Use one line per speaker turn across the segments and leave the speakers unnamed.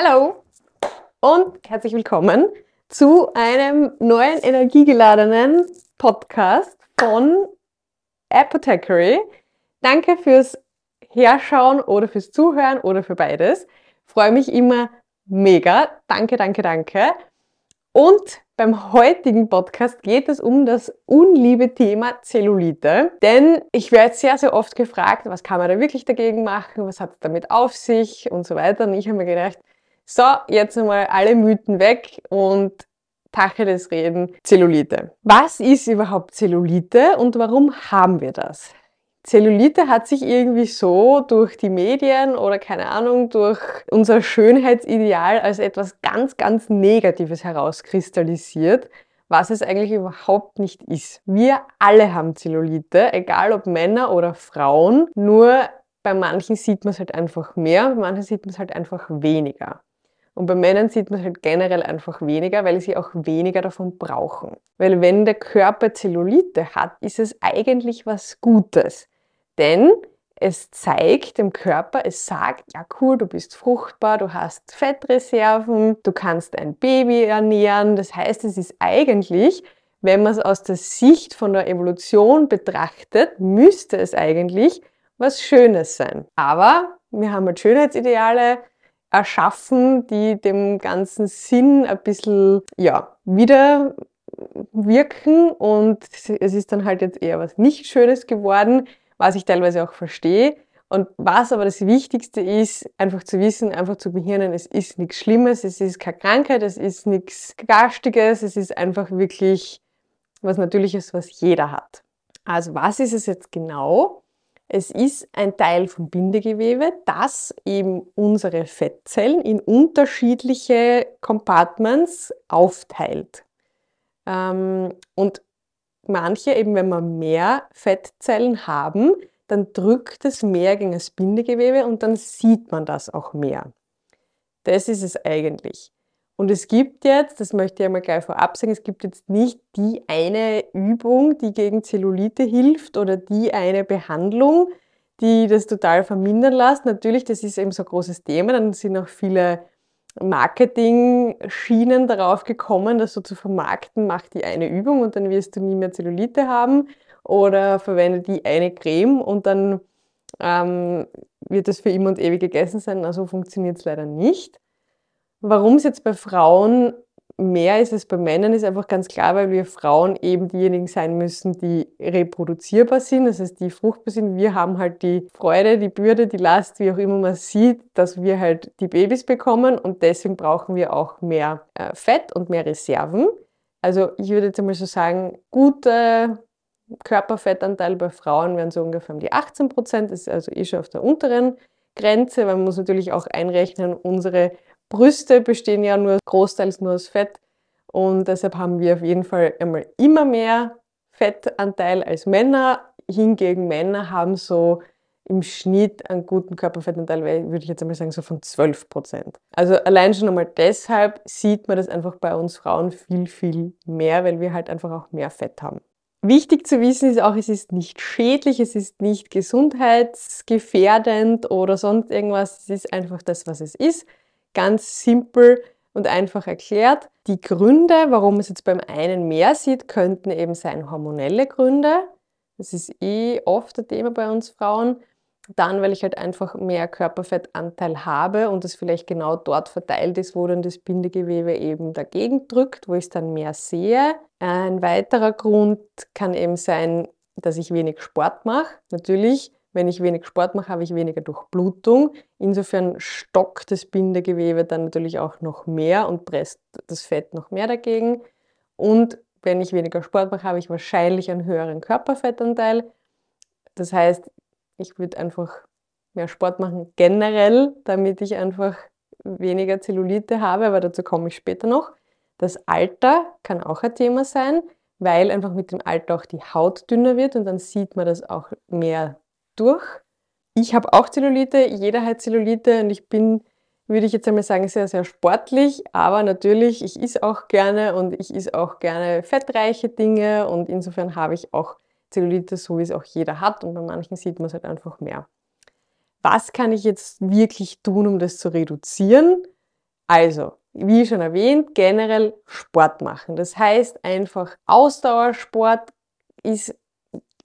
Hallo und herzlich willkommen zu einem neuen energiegeladenen Podcast von Apothecary. Danke fürs Herschauen oder fürs Zuhören oder für beides. Freue mich immer mega. Danke, danke, danke. Und beim heutigen Podcast geht es um das unliebe Thema Zellulite. Denn ich werde sehr, sehr oft gefragt, was kann man da wirklich dagegen machen, was hat es damit auf sich und so weiter. Und ich habe mir gedacht, so, jetzt einmal alle Mythen weg und Tacheles reden, Zellulite. Was ist überhaupt Zellulite und warum haben wir das? Zellulite hat sich irgendwie so durch die Medien oder keine Ahnung, durch unser Schönheitsideal als etwas ganz, ganz Negatives herauskristallisiert, was es eigentlich überhaupt nicht ist. Wir alle haben Zellulite, egal ob Männer oder Frauen, nur bei manchen sieht man es halt einfach mehr, bei manchen sieht man es halt einfach weniger. Und bei Männern sieht man halt generell einfach weniger, weil sie auch weniger davon brauchen. Weil wenn der Körper Zellulite hat, ist es eigentlich was Gutes. Denn es zeigt dem Körper, es sagt, ja cool, du bist fruchtbar, du hast Fettreserven, du kannst ein Baby ernähren. Das heißt, es ist eigentlich, wenn man es aus der Sicht von der Evolution betrachtet, müsste es eigentlich was Schönes sein. Aber wir haben halt Schönheitsideale, erschaffen, die dem ganzen Sinn ein bisschen, ja, wieder wirken und es ist dann halt jetzt eher was nicht Schönes geworden, was ich teilweise auch verstehe. Und was aber das Wichtigste ist, einfach zu wissen, einfach zu behirnen, es ist nichts Schlimmes, es ist keine Krankheit, es ist nichts Garstiges, es ist einfach wirklich was Natürliches, was jeder hat. Also was ist es jetzt genau? Es ist ein Teil vom Bindegewebe, das eben unsere Fettzellen in unterschiedliche Compartments aufteilt. Ähm, und manche, eben wenn wir mehr Fettzellen haben, dann drückt es mehr gegen das Bindegewebe und dann sieht man das auch mehr. Das ist es eigentlich. Und es gibt jetzt, das möchte ich einmal gleich vorab sagen, es gibt jetzt nicht die eine Übung, die gegen Zellulite hilft oder die eine Behandlung, die das total vermindern lässt. Natürlich, das ist eben so ein großes Thema. Dann sind auch viele Marketing-Schienen darauf gekommen, das so zu vermarkten, mach die eine Übung und dann wirst du nie mehr Zellulite haben oder verwende die eine Creme und dann ähm, wird das für immer und ewig gegessen sein. Also funktioniert es leider nicht. Warum es jetzt bei Frauen mehr ist als bei Männern, ist einfach ganz klar, weil wir Frauen eben diejenigen sein müssen, die reproduzierbar sind, das heißt, die fruchtbar sind. Wir haben halt die Freude, die Bürde, die Last, wie auch immer man sieht, dass wir halt die Babys bekommen und deswegen brauchen wir auch mehr äh, Fett und mehr Reserven. Also ich würde jetzt einmal so sagen, gute Körperfettanteil bei Frauen wären so ungefähr um die 18 Prozent, ist also eh schon auf der unteren Grenze, weil man muss natürlich auch einrechnen, unsere Brüste bestehen ja nur großteils nur aus Fett und deshalb haben wir auf jeden Fall einmal immer mehr Fettanteil als Männer. Hingegen Männer haben so im Schnitt einen guten Körperfettanteil, würde ich jetzt einmal sagen, so von 12 Prozent. Also allein schon einmal deshalb sieht man das einfach bei uns Frauen viel, viel mehr, weil wir halt einfach auch mehr Fett haben. Wichtig zu wissen ist auch, es ist nicht schädlich, es ist nicht gesundheitsgefährdend oder sonst irgendwas. Es ist einfach das, was es ist ganz simpel und einfach erklärt. Die Gründe, warum es jetzt beim einen mehr sieht, könnten eben sein hormonelle Gründe. Das ist eh oft ein Thema bei uns Frauen. Dann, weil ich halt einfach mehr Körperfettanteil habe und es vielleicht genau dort verteilt ist, wo dann das Bindegewebe eben dagegen drückt, wo ich es dann mehr sehe. Ein weiterer Grund kann eben sein, dass ich wenig Sport mache. Natürlich wenn ich wenig Sport mache, habe ich weniger Durchblutung. Insofern stockt das Bindegewebe dann natürlich auch noch mehr und presst das Fett noch mehr dagegen. Und wenn ich weniger Sport mache, habe ich wahrscheinlich einen höheren Körperfettanteil. Das heißt, ich würde einfach mehr Sport machen generell, damit ich einfach weniger Zellulite habe, aber dazu komme ich später noch. Das Alter kann auch ein Thema sein, weil einfach mit dem Alter auch die Haut dünner wird und dann sieht man das auch mehr durch. Ich habe auch Zellulite, jeder hat Zellulite und ich bin, würde ich jetzt einmal sagen, sehr, sehr sportlich. Aber natürlich, ich esse auch gerne und ich esse auch gerne fettreiche Dinge und insofern habe ich auch Zellulite, so wie es auch jeder hat und bei manchen sieht man es halt einfach mehr. Was kann ich jetzt wirklich tun, um das zu reduzieren? Also, wie schon erwähnt, generell Sport machen. Das heißt einfach Ausdauersport ist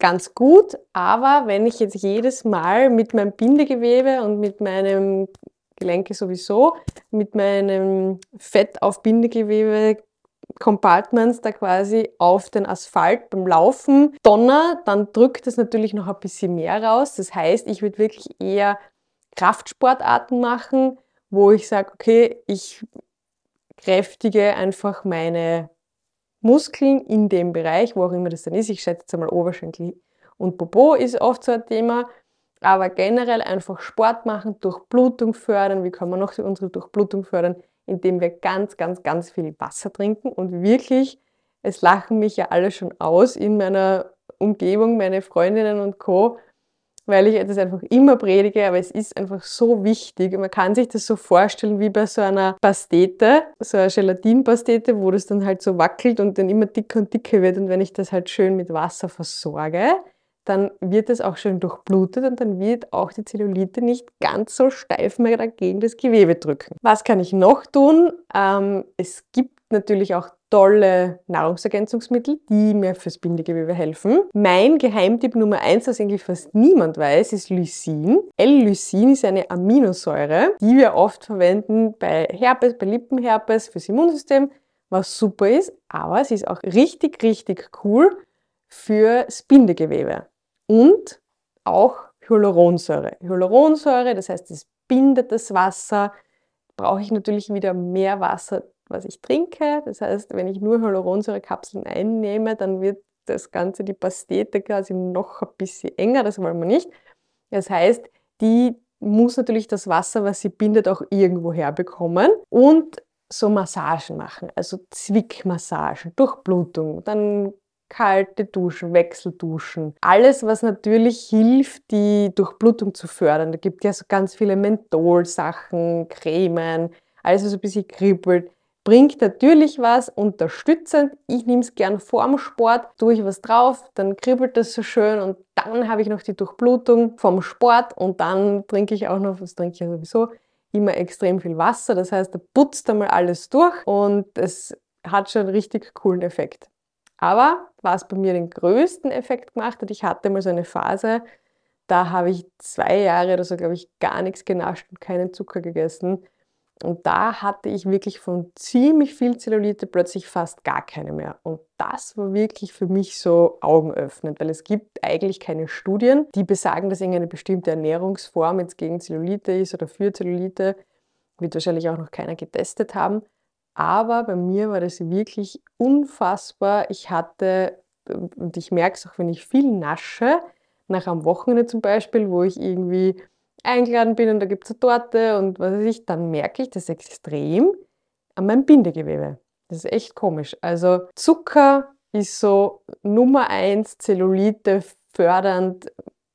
ganz gut, aber wenn ich jetzt jedes Mal mit meinem Bindegewebe und mit meinem Gelenke sowieso, mit meinem Fett auf Bindegewebe Compartments da quasi auf den Asphalt beim Laufen donner, dann drückt es natürlich noch ein bisschen mehr raus. Das heißt, ich würde wirklich eher Kraftsportarten machen, wo ich sage, okay, ich kräftige einfach meine Muskeln in dem Bereich, wo auch immer das dann ist. Ich schätze jetzt einmal Oberschenkel und Popo ist oft so ein Thema. Aber generell einfach Sport machen, Durchblutung fördern. Wie kann man noch unsere Durchblutung fördern? Indem wir ganz, ganz, ganz viel Wasser trinken und wirklich, es lachen mich ja alle schon aus in meiner Umgebung, meine Freundinnen und Co., weil ich das einfach immer predige, aber es ist einfach so wichtig. Man kann sich das so vorstellen wie bei so einer Pastete, so einer Gelatinpastete, wo das dann halt so wackelt und dann immer dicker und dicker wird. Und wenn ich das halt schön mit Wasser versorge, dann wird es auch schön durchblutet und dann wird auch die Zellulite nicht ganz so steif mehr dagegen das Gewebe drücken. Was kann ich noch tun? Ähm, es gibt natürlich auch tolle Nahrungsergänzungsmittel, die mir fürs Bindegewebe helfen. Mein Geheimtipp Nummer eins, was eigentlich fast niemand weiß, ist Lysin. L-Lysin ist eine Aminosäure, die wir oft verwenden bei Herpes, bei Lippenherpes fürs Immunsystem, was super ist, aber es ist auch richtig, richtig cool fürs Bindegewebe. Und auch Hyaluronsäure. Hyaluronsäure, das heißt, es bindet das Wasser, brauche ich natürlich wieder mehr Wasser was ich trinke. Das heißt, wenn ich nur Hyaluronsäurekapseln einnehme, dann wird das Ganze, die Pastete quasi noch ein bisschen enger, das wollen wir nicht. Das heißt, die muss natürlich das Wasser, was sie bindet, auch irgendwo herbekommen und so Massagen machen, also Zwickmassagen, Durchblutung, dann kalte Duschen, Wechselduschen. Alles, was natürlich hilft, die Durchblutung zu fördern. Da gibt es ja so ganz viele Menthol-Sachen, Cremen, alles, was ein bisschen kribbelt bringt natürlich was unterstützend. Ich nehme es gern vorm Sport, tue ich was drauf, dann kribbelt das so schön und dann habe ich noch die Durchblutung vom Sport und dann trinke ich auch noch, was trinke ich ja sowieso, immer extrem viel Wasser. Das heißt, da putzt einmal alles durch und es hat schon einen richtig coolen Effekt. Aber was bei mir den größten Effekt gemacht hat, ich hatte mal so eine Phase, da habe ich zwei Jahre oder so, glaube ich, gar nichts genascht und keinen Zucker gegessen. Und da hatte ich wirklich von ziemlich viel Zellulite plötzlich fast gar keine mehr. Und das war wirklich für mich so augenöffnend, weil es gibt eigentlich keine Studien, die besagen, dass irgendeine bestimmte Ernährungsform jetzt gegen Zellulite ist oder für Zellulite. Wird wahrscheinlich auch noch keiner getestet haben. Aber bei mir war das wirklich unfassbar. Ich hatte, und ich merke es auch, wenn ich viel nasche, nach am Wochenende zum Beispiel, wo ich irgendwie eingeladen bin und da gibt es eine Torte und was weiß ich, dann merke ich das extrem an meinem Bindegewebe. Das ist echt komisch. Also Zucker ist so Nummer eins Zellulite fördernd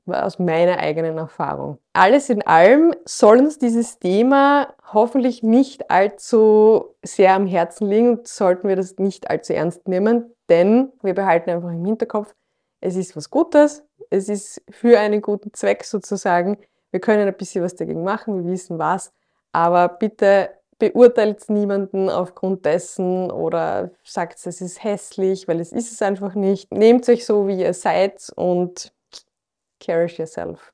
aus meiner eigenen Erfahrung. Alles in allem soll uns dieses Thema hoffentlich nicht allzu sehr am Herzen liegen und sollten wir das nicht allzu ernst nehmen, denn wir behalten einfach im Hinterkopf, es ist was Gutes, es ist für einen guten Zweck sozusagen. Wir können ein bisschen was dagegen machen, wir wissen was, aber bitte beurteilt niemanden aufgrund dessen oder sagt, es ist hässlich, weil es ist es einfach nicht. Nehmt euch so, wie ihr seid und cherish yourself.